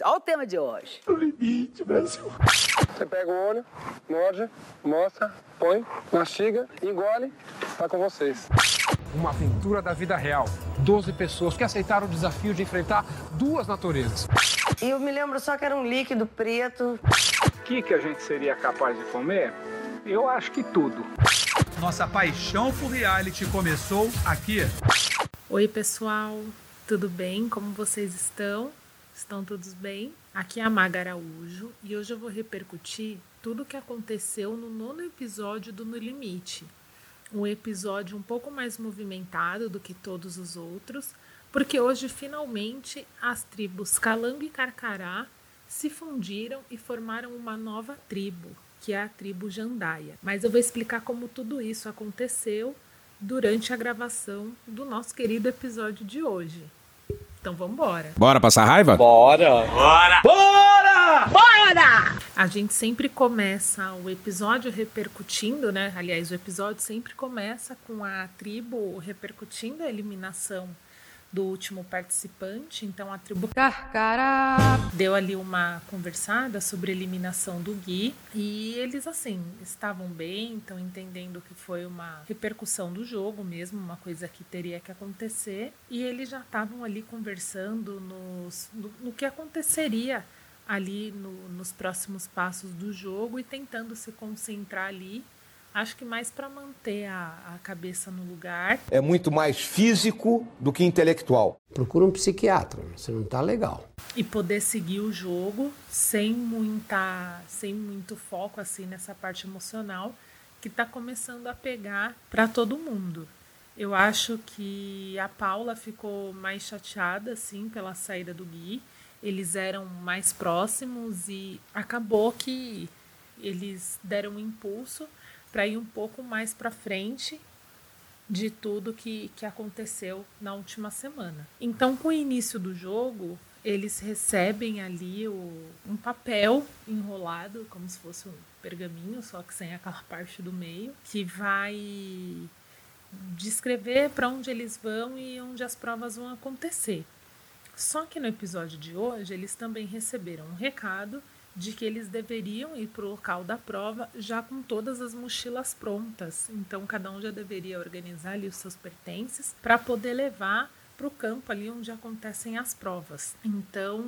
Olha o tema de hoje. O limite, Brasil. Você pega o olho, morde, mostra, põe, mastiga, engole, tá com vocês. Uma aventura da vida real. Doze pessoas que aceitaram o desafio de enfrentar duas naturezas. E eu me lembro só que era um líquido preto. O que, que a gente seria capaz de comer? Eu acho que tudo. Nossa paixão por reality começou aqui. Oi, pessoal. Tudo bem? Como vocês estão? Estão todos bem? Aqui é a Maga Araújo e hoje eu vou repercutir tudo o que aconteceu no nono episódio do No Limite. Um episódio um pouco mais movimentado do que todos os outros, porque hoje finalmente as tribos Calango e Carcará se fundiram e formaram uma nova tribo, que é a tribo Jandaia. Mas eu vou explicar como tudo isso aconteceu durante a gravação do nosso querido episódio de hoje. Então vamos embora. Bora passar raiva? Bora! Bora! Bora! Bora! A gente sempre começa o episódio repercutindo, né? Aliás, o episódio sempre começa com a tribo repercutindo a eliminação do último participante. Então a tribo Carcará deu ali uma conversada sobre a eliminação do Gui e eles assim estavam bem, estão entendendo que foi uma repercussão do jogo mesmo, uma coisa que teria que acontecer e eles já estavam ali conversando nos, no, no que aconteceria ali no, nos próximos passos do jogo e tentando se concentrar ali Acho que mais para manter a, a, cabeça no lugar. É muito mais físico do que intelectual. Procura um psiquiatra, você não tá legal. E poder seguir o jogo sem muita, sem muito foco assim nessa parte emocional que está começando a pegar para todo mundo. Eu acho que a Paula ficou mais chateada assim pela saída do Gui. Eles eram mais próximos e acabou que eles deram um impulso para ir um pouco mais para frente de tudo que, que aconteceu na última semana. Então, com o início do jogo, eles recebem ali o, um papel enrolado, como se fosse um pergaminho, só que sem aquela parte do meio, que vai descrever para onde eles vão e onde as provas vão acontecer. Só que no episódio de hoje, eles também receberam um recado de que eles deveriam ir para o local da prova já com todas as mochilas prontas. Então, cada um já deveria organizar ali os seus pertences para poder levar para o campo ali onde acontecem as provas. Então,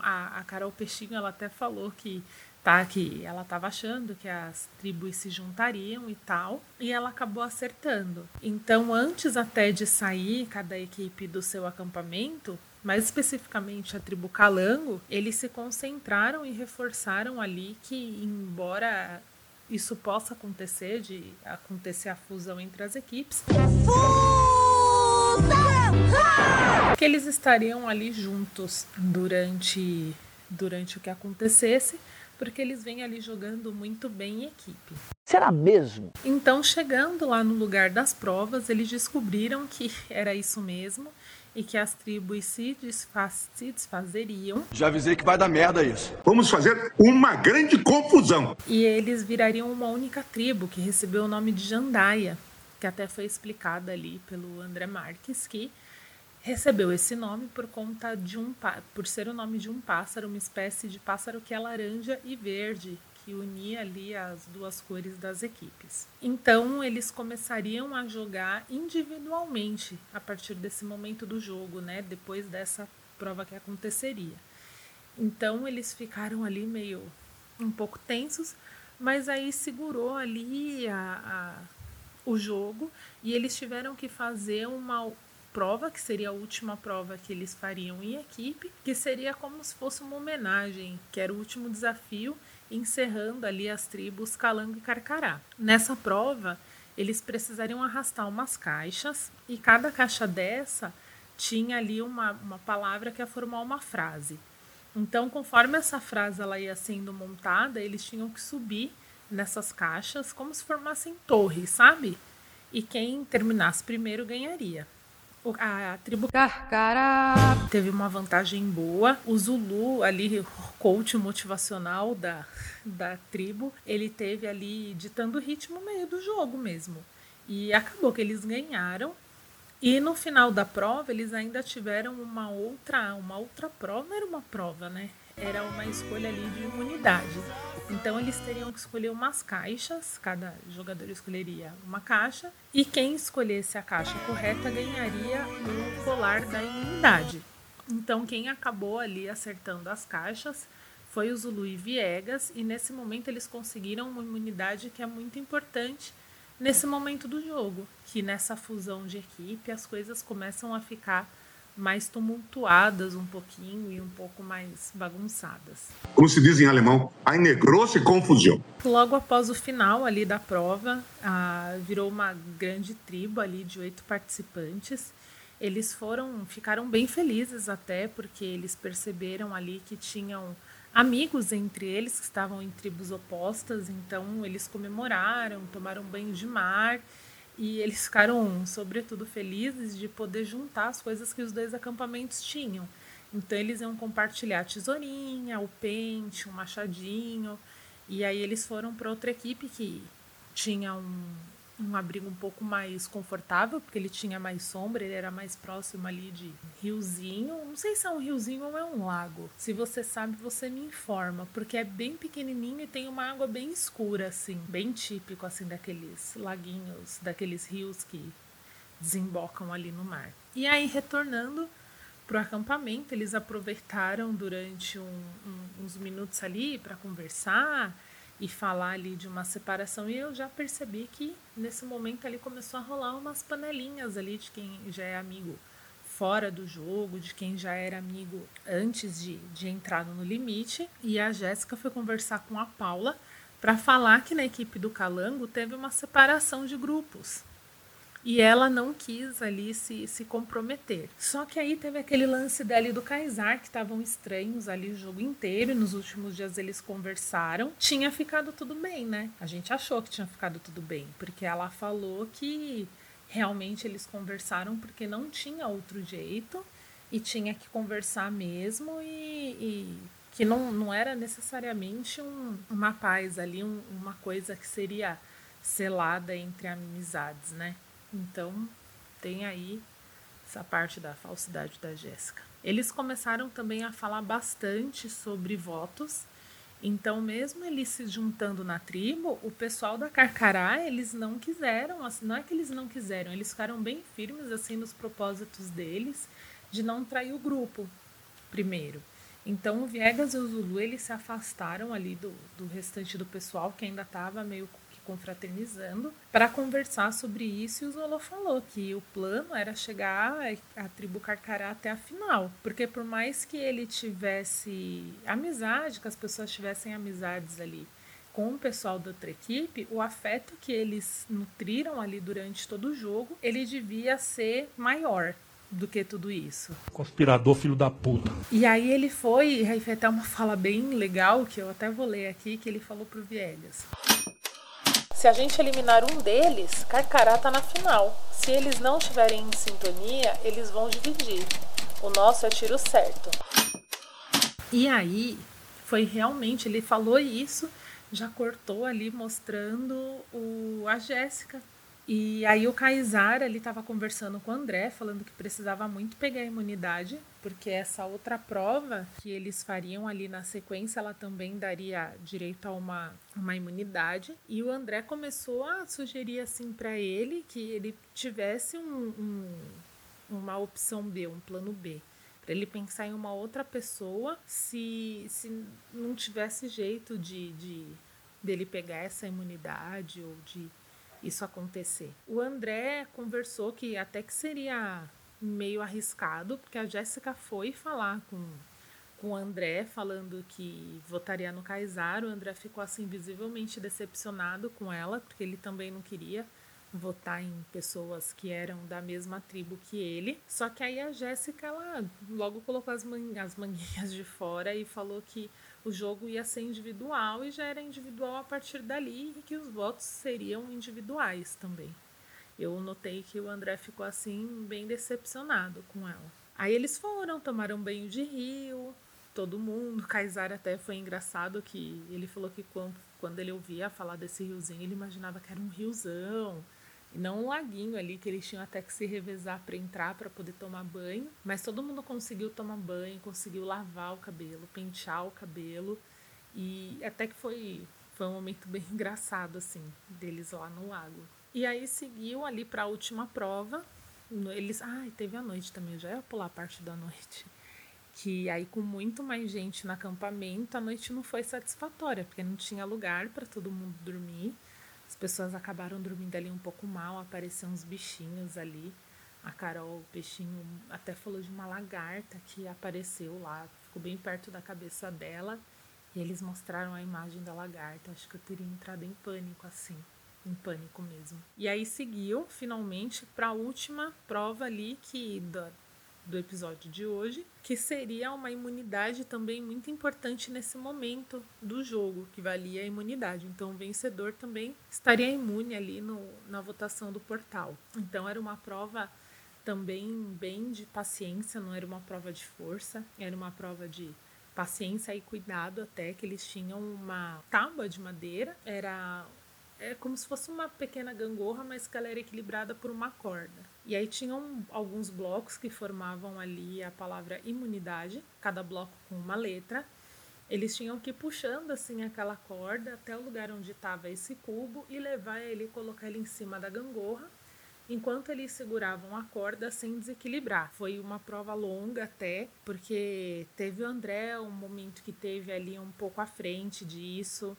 a, a Carol Peixinho ela até falou que tá que ela estava achando que as tribos se juntariam e tal, e ela acabou acertando. Então, antes até de sair cada equipe do seu acampamento, mais especificamente a tribo Calango, eles se concentraram e reforçaram ali que, embora isso possa acontecer, de acontecer a fusão entre as equipes, que eles estariam ali juntos durante, durante o que acontecesse, porque eles vêm ali jogando muito bem em equipe. Será mesmo? Então, chegando lá no lugar das provas, eles descobriram que era isso mesmo e que as tribos se, desfaz, se desfazeriam. Já avisei que vai dar merda isso. Vamos fazer uma grande confusão. E eles virariam uma única tribo que recebeu o nome de Jandaia, que até foi explicada ali pelo André Marques, que recebeu esse nome por conta de um por ser o nome de um pássaro, uma espécie de pássaro que é laranja e verde, que unia ali as duas cores das equipes. Então eles começariam a jogar individualmente a partir desse momento do jogo, né? Depois dessa prova que aconteceria. Então eles ficaram ali meio um pouco tensos, mas aí segurou ali a, a, o jogo e eles tiveram que fazer uma prova, que seria a última prova que eles fariam em equipe, que seria como se fosse uma homenagem, que era o último desafio encerrando ali as tribos Calango e Carcará. Nessa prova, eles precisariam arrastar umas caixas e cada caixa dessa tinha ali uma, uma palavra que ia formar uma frase. Então, conforme essa frase ela ia sendo montada, eles tinham que subir nessas caixas como se formassem torres, sabe? E quem terminasse primeiro ganharia a tribo Carcara teve uma vantagem boa. O Zulu, ali, o coach motivacional da, da tribo, ele teve ali ditando o ritmo meio do jogo mesmo. E acabou que eles ganharam. E no final da prova, eles ainda tiveram uma outra, uma outra prova, não era uma prova, né? Era uma escolha ali de imunidade. Então eles teriam que escolher umas caixas, cada jogador escolheria uma caixa, e quem escolhesse a caixa correta ganharia o colar da imunidade. Então quem acabou ali acertando as caixas foi o Zulu e Viegas, e nesse momento eles conseguiram uma imunidade que é muito importante nesse momento do jogo, que nessa fusão de equipe as coisas começam a ficar mais tumultuadas um pouquinho e um pouco mais bagunçadas. Como se diz em alemão, eine große Confusão. Logo após o final ali da prova, ah, virou uma grande tribo ali de oito participantes. Eles foram, ficaram bem felizes até porque eles perceberam ali que tinham amigos entre eles que estavam em tribos opostas, então eles comemoraram, tomaram banho de mar e eles ficaram, sobretudo, felizes de poder juntar as coisas que os dois acampamentos tinham. Então eles iam compartilhar a tesourinha, o pente, um machadinho, e aí eles foram para outra equipe que tinha um, um abrigo um pouco mais confortável, porque ele tinha mais sombra, ele era mais próximo ali de riozinho. Não sei se é um riozinho ou é um lago. Se você sabe, você me informa, porque é bem pequenininho e tem uma água bem escura, assim, bem típico, assim, daqueles laguinhos, daqueles rios que desembocam ali no mar. E aí, retornando para o acampamento, eles aproveitaram durante um, um, uns minutos ali para conversar e falar ali de uma separação. E eu já percebi que nesse momento ali começou a rolar umas panelinhas ali de quem já é amigo fora do jogo, de quem já era amigo antes de, de entrar no limite. E a Jéssica foi conversar com a Paula para falar que na equipe do Calango teve uma separação de grupos e ela não quis ali se, se comprometer. Só que aí teve aquele lance dela e do Kaysar, que estavam estranhos ali o jogo inteiro, nos últimos dias eles conversaram. Tinha ficado tudo bem, né? A gente achou que tinha ficado tudo bem, porque ela falou que realmente eles conversaram porque não tinha outro jeito e tinha que conversar mesmo e, e que não, não era necessariamente um, uma paz ali, um, uma coisa que seria selada entre amizades, né? Então, tem aí essa parte da falsidade da Jéssica. Eles começaram também a falar bastante sobre votos. Então, mesmo eles se juntando na tribo, o pessoal da Carcará, eles não quiseram, assim, não é que eles não quiseram, eles ficaram bem firmes assim nos propósitos deles de não trair o grupo primeiro. Então, o Viegas e o Zulu, eles se afastaram ali do, do restante do pessoal que ainda estava meio confraternizando para conversar sobre isso e o Zolo falou que o plano era chegar a tribo Carcará até a final, porque por mais que ele tivesse amizade, que as pessoas tivessem amizades ali com o pessoal da outra equipe, o afeto que eles nutriram ali durante todo o jogo, ele devia ser maior do que tudo isso. Conspirador, filho da puta. E aí ele foi, e aí foi até uma fala bem legal, que eu até vou ler aqui, que ele falou pro Viegas. Se a gente eliminar um deles, Carcará tá na final. Se eles não estiverem em sintonia, eles vão dividir. O nosso é tiro certo. E aí, foi realmente, ele falou isso, já cortou ali mostrando o, a Jéssica e aí o Kaysar ele estava conversando com o André, falando que precisava muito pegar a imunidade, porque essa outra prova que eles fariam ali na sequência, ela também daria direito a uma, uma imunidade. E o André começou a sugerir assim para ele que ele tivesse um, um, uma opção B, um plano B para ele pensar em uma outra pessoa se, se não tivesse jeito de, de dele pegar essa imunidade ou de isso acontecer. O André conversou que até que seria meio arriscado, porque a Jéssica foi falar com, com o André, falando que votaria no Kaysar. O André ficou assim visivelmente decepcionado com ela, porque ele também não queria votar em pessoas que eram da mesma tribo que ele. Só que aí a Jéssica ela logo colocou as, man as manguinhas de fora e falou que o jogo ia ser individual e já era individual a partir dali e que os votos seriam individuais também. Eu notei que o André ficou assim bem decepcionado com ela. Aí eles foram, tomaram banho de rio, todo mundo. Kaysar até foi engraçado que ele falou que quando, quando ele ouvia falar desse riozinho, ele imaginava que era um riozão, Não um laguinho ali que eles tinham até que se revezar para entrar para poder tomar banho, mas todo mundo conseguiu tomar banho, conseguiu lavar o cabelo, pentear o cabelo e até que foi foi um momento bem engraçado assim deles lá no lago. E aí seguiu ali para a última prova. Eles, ai, teve a noite também, eu já ia pular a parte da noite que aí com muito mais gente no acampamento, a noite não foi satisfatória, porque não tinha lugar para todo mundo dormir. As pessoas acabaram dormindo ali um pouco mal, apareceram uns bichinhos ali. A Carol, o peixinho, até falou de uma lagarta que apareceu lá, ficou bem perto da cabeça dela. E eles mostraram a imagem da lagarta. Acho que eu teria entrado em pânico assim, em pânico mesmo. E aí seguiu finalmente para a última prova ali que do episódio de hoje, que seria uma imunidade também muito importante nesse momento do jogo, que valia a imunidade. Então, o vencedor também estaria imune ali no, na votação do portal. Então, era uma prova também bem de paciência, não era uma prova de força, era uma prova de paciência e cuidado até que eles tinham uma tábua de madeira, era é como se fosse uma pequena gangorra, mas que ela era equilibrada por uma corda. E aí tinham alguns blocos que formavam ali a palavra imunidade, cada bloco com uma letra. Eles tinham que ir puxando assim aquela corda até o lugar onde estava esse cubo e levar ele e colocar ele em cima da gangorra, enquanto eles seguravam a corda sem desequilibrar. Foi uma prova longa até, porque teve o André um momento que teve ali um pouco à frente disso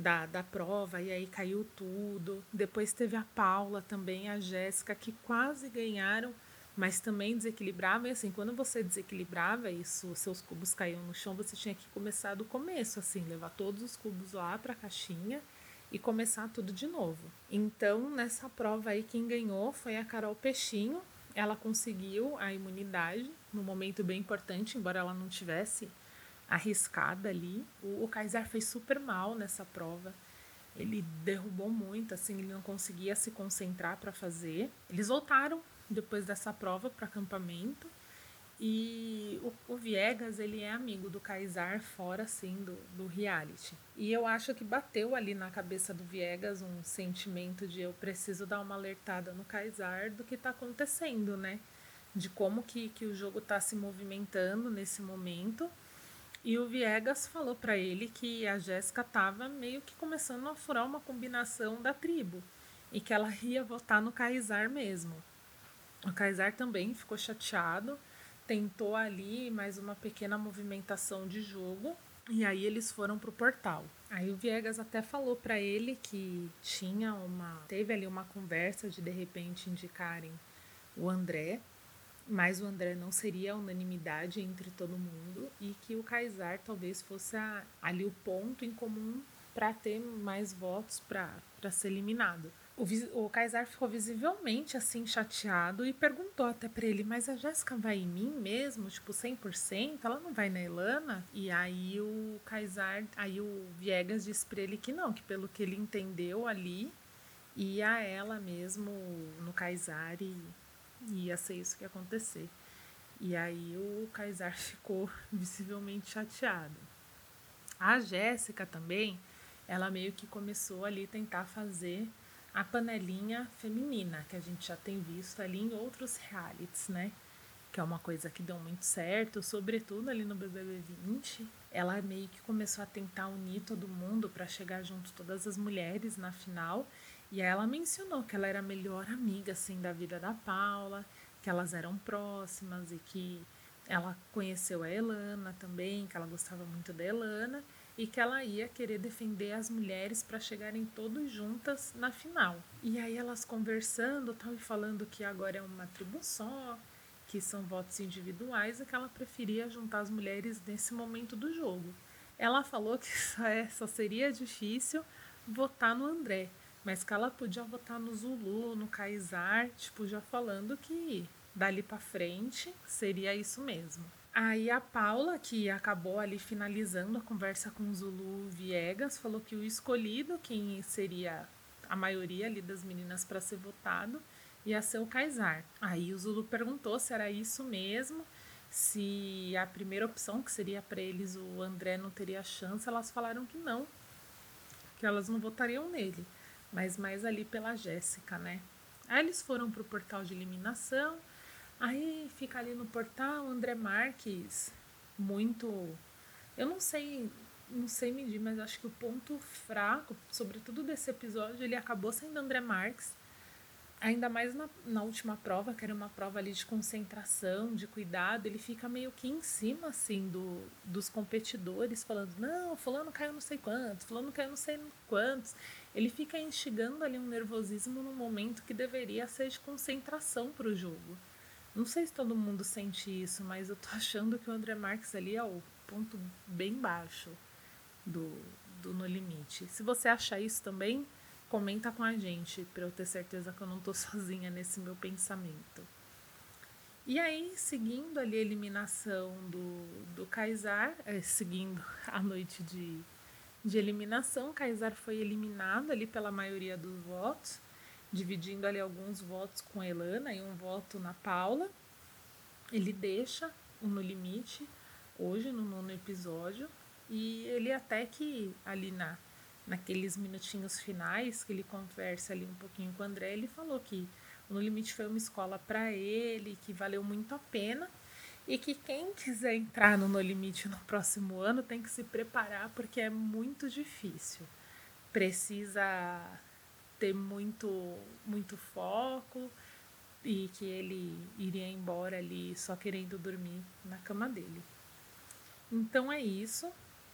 da, da prova e aí caiu tudo. Depois teve a Paula também, a Jéssica, que quase ganharam, mas também desequilibrava. E assim, quando você desequilibrava isso, seus cubos caíam no chão, você tinha que começar do começo, assim, levar todos os cubos lá para a caixinha e começar tudo de novo. Então, nessa prova aí, quem ganhou foi a Carol Peixinho. Ela conseguiu a imunidade no momento bem importante, embora ela não tivesse arriscada ali. O, o Kaiser fez super mal nessa prova. Ele derrubou muito, assim, ele não conseguia se concentrar para fazer. Eles voltaram depois dessa prova para acampamento. E o, o, Viegas, ele é amigo do Kaysar fora, assim, do, do reality. E eu acho que bateu ali na cabeça do Viegas um sentimento de eu preciso dar uma alertada no Kaysar do que está acontecendo, né? De como que, que o jogo está se movimentando nesse momento e o Viegas falou para ele que a Jéssica estava meio que começando a furar uma combinação da tribo e que ela ia votar no Kaysar mesmo. O Kaysar também ficou chateado, tentou ali mais uma pequena movimentação de jogo e aí eles foram pro portal. Aí o Viegas até falou para ele que tinha uma teve ali uma conversa de de repente indicarem o André mas o André não seria a unanimidade entre todo mundo e que o Kaysar talvez fosse a, ali o ponto em comum para ter mais votos para ser eliminado. O, o Kaysar ficou visivelmente assim chateado e perguntou até para ele: Mas a Jéssica vai em mim mesmo? Tipo, 100%? Ela não vai na Elana? E aí o Kaysar, aí o Viegas disse para ele que não, que pelo que ele entendeu ali, ia ela mesmo no Kaysar e ia ser isso que ia acontecer. E aí o Kaysar ficou visivelmente chateado. A Jéssica também, ela meio que começou ali tentar fazer a panelinha feminina, que a gente já tem visto ali em outros realities, né? Que é uma coisa que deu muito certo, sobretudo ali no BBB 20. Ela meio que começou a tentar unir todo mundo para chegar junto todas as mulheres na final e ela mencionou que ela era a melhor amiga assim da vida da Paula, que elas eram próximas e que ela conheceu a Elana também, que ela gostava muito da Elana e que ela ia querer defender as mulheres para chegarem todas juntas na final. E aí elas conversando, tal e falando que agora é uma tribo só, que são votos individuais e que ela preferia juntar as mulheres nesse momento do jogo. Ela falou que só, é, só seria difícil votar no André, mas que ela podia votar no Zulu, no Kaysar, tipo, já falando que dali para frente seria isso mesmo. Aí a Paula, que acabou ali finalizando a conversa com o Zulu Viegas, falou que o escolhido, quem seria a maioria ali das meninas para ser votado, ia ser o Kaysar. Aí o Zulu perguntou se era isso mesmo, se a primeira opção, que seria para eles o André, não teria chance. Elas falaram que não, que elas não votariam nele mas mais ali pela Jéssica, né? Aí eles foram pro portal de eliminação, aí fica ali no portal André Marques, muito. Eu não sei, não sei medir, mas acho que o ponto fraco, sobretudo desse episódio, ele acabou sendo André Marques ainda mais na, na última prova, que era uma prova ali de concentração, de cuidado, ele fica meio que em cima, assim, do, dos competidores, falando, não, fulano caiu não sei quantos, fulano caiu não sei quantos. Ele fica instigando ali um nervosismo no momento que deveria ser de concentração para o jogo. Não sei se todo mundo sente isso, mas eu tô achando que o André Marques ali é o ponto bem baixo do, do No Limite. Se você achar isso também, comenta com a gente para eu ter certeza que eu não estou sozinha nesse meu pensamento. E aí, seguindo ali a eliminação do, do Kaysar, é, seguindo a noite de, de eliminação, Kaysar foi eliminado ali pela maioria dos votos, dividindo ali alguns votos com Elana e um voto na Paula. Ele deixa o No Limite hoje, no nono episódio, e ele até que ali na naqueles minutinhos finais que ele conversa ali um pouquinho com o André, ele falou que o No Limite foi uma escola para ele, que valeu muito a pena e que quem quiser entrar no No Limite no próximo ano tem que se preparar porque é muito difícil. Precisa ter muito muito foco e que ele iria embora ali só querendo dormir na cama dele. Então é isso.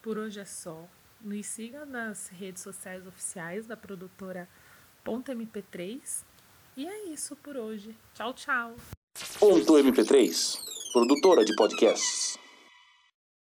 Por hoje é só. Nos siga nas redes sociais oficiais da produtora Ponto MP3. E é isso por hoje. Tchau, tchau. Ponto MP3, produtora de podcasts.